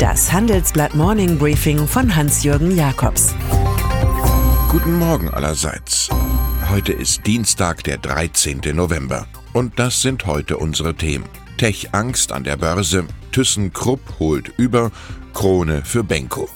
Das Handelsblatt Morning Briefing von Hans-Jürgen Jakobs. Guten Morgen allerseits. Heute ist Dienstag, der 13. November. Und das sind heute unsere Themen. Tech-Angst an der Börse, ThyssenKrupp holt über, Krone für Benko.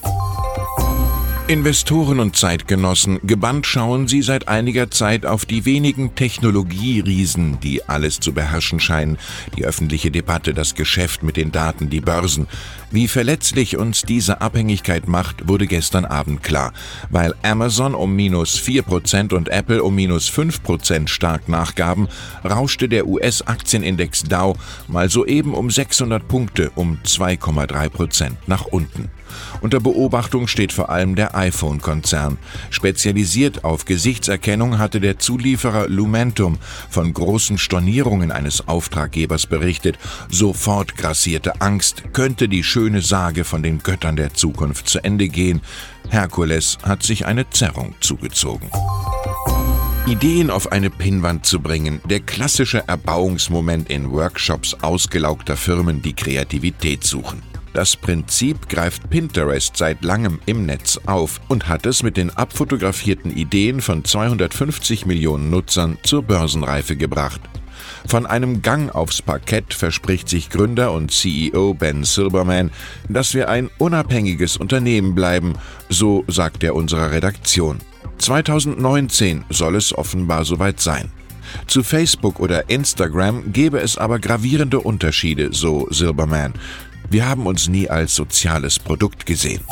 Investoren und Zeitgenossen, gebannt schauen sie seit einiger Zeit auf die wenigen Technologieriesen, die alles zu beherrschen scheinen, die öffentliche Debatte, das Geschäft mit den Daten, die Börsen. Wie verletzlich uns diese Abhängigkeit macht, wurde gestern Abend klar. Weil Amazon um minus 4% und Apple um minus 5% stark nachgaben, rauschte der US-Aktienindex Dow mal soeben um 600 Punkte um 2,3% nach unten. Unter Beobachtung steht vor allem der iPhone-Konzern. Spezialisiert auf Gesichtserkennung hatte der Zulieferer Lumentum von großen Stornierungen eines Auftraggebers berichtet. Sofort grassierte Angst, könnte die schöne Sage von den Göttern der Zukunft zu Ende gehen. Herkules hat sich eine Zerrung zugezogen. Ideen auf eine Pinnwand zu bringen, der klassische Erbauungsmoment in Workshops ausgelaugter Firmen, die Kreativität suchen. Das Prinzip greift Pinterest seit langem im Netz auf und hat es mit den abfotografierten Ideen von 250 Millionen Nutzern zur Börsenreife gebracht. Von einem Gang aufs Parkett verspricht sich Gründer und CEO Ben Silberman, dass wir ein unabhängiges Unternehmen bleiben, so sagt er unserer Redaktion. 2019 soll es offenbar soweit sein. Zu Facebook oder Instagram gäbe es aber gravierende Unterschiede, so Silberman. Wir haben uns nie als soziales Produkt gesehen.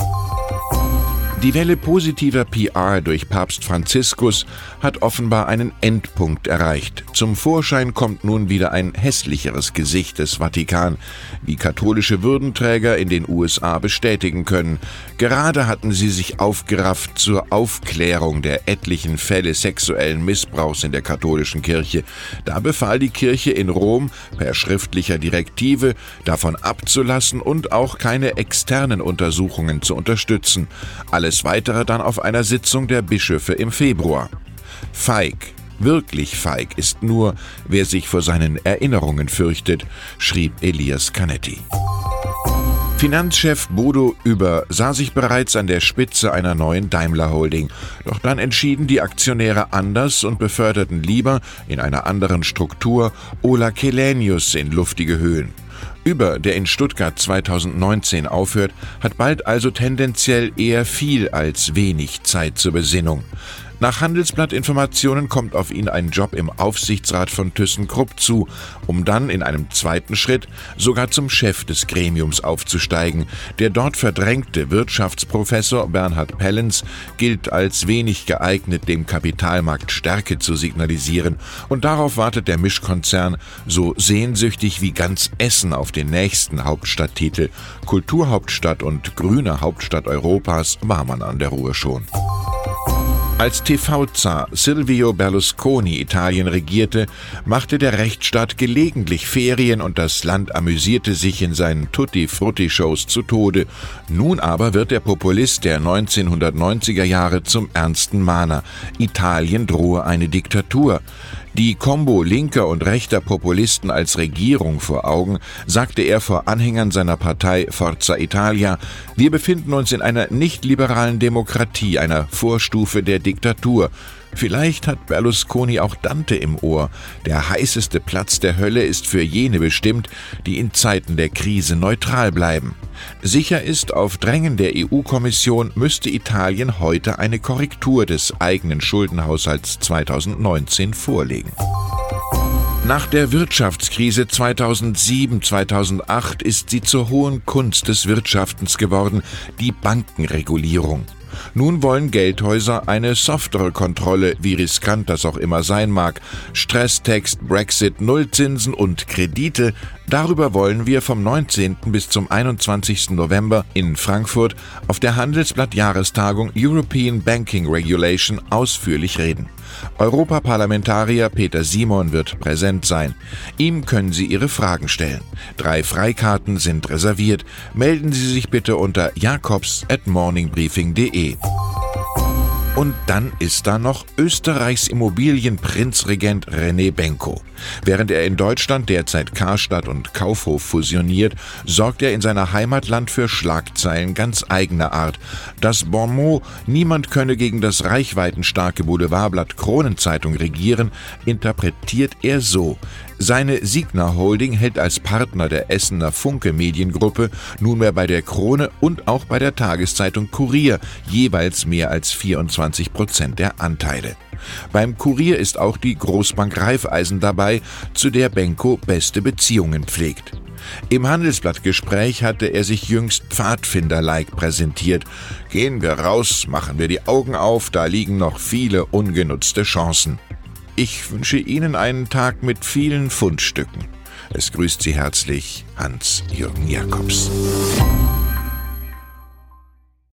Die Welle positiver PR durch Papst Franziskus hat offenbar einen Endpunkt erreicht. Zum Vorschein kommt nun wieder ein hässlicheres Gesicht des Vatikan, wie katholische Würdenträger in den USA bestätigen können. Gerade hatten sie sich aufgerafft zur Aufklärung der etlichen Fälle sexuellen Missbrauchs in der katholischen Kirche. Da befahl die Kirche in Rom per schriftlicher Direktive davon abzulassen und auch keine externen Untersuchungen zu unterstützen. Alles alles weitere dann auf einer Sitzung der Bischöfe im Februar. Feig, wirklich feig ist nur, wer sich vor seinen Erinnerungen fürchtet, schrieb Elias Canetti. Finanzchef Bodo Über sah sich bereits an der Spitze einer neuen Daimler Holding. Doch dann entschieden die Aktionäre anders und beförderten lieber in einer anderen Struktur Ola Kelenius in luftige Höhen. Über, der in Stuttgart 2019 aufhört, hat bald also tendenziell eher viel als wenig Zeit zur Besinnung. Nach Handelsblattinformationen kommt auf ihn ein Job im Aufsichtsrat von ThyssenKrupp zu, um dann in einem zweiten Schritt sogar zum Chef des Gremiums aufzusteigen. Der dort verdrängte Wirtschaftsprofessor Bernhard Pellens gilt als wenig geeignet, dem Kapitalmarkt Stärke zu signalisieren, und darauf wartet der Mischkonzern so sehnsüchtig wie ganz Essen auf den nächsten Hauptstadttitel. Kulturhauptstadt und grüne Hauptstadt Europas war man an der Ruhe schon. Als TV-Zar Silvio Berlusconi Italien regierte, machte der Rechtsstaat gelegentlich Ferien und das Land amüsierte sich in seinen Tutti-Frutti-Shows zu Tode. Nun aber wird der Populist der 1990er Jahre zum ernsten Mahner. Italien drohe eine Diktatur. Die Kombo linker und rechter Populisten als Regierung vor Augen, sagte er vor Anhängern seiner Partei Forza Italia, wir befinden uns in einer nicht liberalen Demokratie, einer Vorstufe der Diktatur. Vielleicht hat Berlusconi auch Dante im Ohr. Der heißeste Platz der Hölle ist für jene bestimmt, die in Zeiten der Krise neutral bleiben. Sicher ist, auf Drängen der EU-Kommission müsste Italien heute eine Korrektur des eigenen Schuldenhaushalts 2019 vorlegen. Nach der Wirtschaftskrise 2007-2008 ist sie zur hohen Kunst des Wirtschaftens geworden, die Bankenregulierung. Nun wollen Geldhäuser eine softere Kontrolle, wie riskant das auch immer sein mag. Stresstext, Brexit, Nullzinsen und Kredite, darüber wollen wir vom 19. bis zum 21. November in Frankfurt auf der Handelsblatt Jahrestagung European Banking Regulation ausführlich reden. Europaparlamentarier Peter Simon wird präsent sein. Ihm können Sie Ihre Fragen stellen. Drei Freikarten sind reserviert. Melden Sie sich bitte unter jakobs at morningbriefing.de. Und dann ist da noch Österreichs Immobilienprinzregent René Benko. Während er in Deutschland derzeit Karstadt und Kaufhof fusioniert, sorgt er in seiner Heimatland für Schlagzeilen ganz eigener Art. Das Bonmot, niemand könne gegen das reichweitenstarke Boulevardblatt Kronenzeitung regieren, interpretiert er so. Seine Signa Holding hält als Partner der Essener Funke Mediengruppe nunmehr bei der Krone und auch bei der Tageszeitung Kurier jeweils mehr als 24 Prozent der Anteile. Beim Kurier ist auch die Großbank Raiffeisen dabei, zu der Benko beste Beziehungen pflegt. Im Handelsblattgespräch hatte er sich jüngst Pfadfinder-like präsentiert. Gehen wir raus, machen wir die Augen auf, da liegen noch viele ungenutzte Chancen. Ich wünsche Ihnen einen Tag mit vielen Fundstücken. Es grüßt Sie herzlich Hans-Jürgen Jakobs.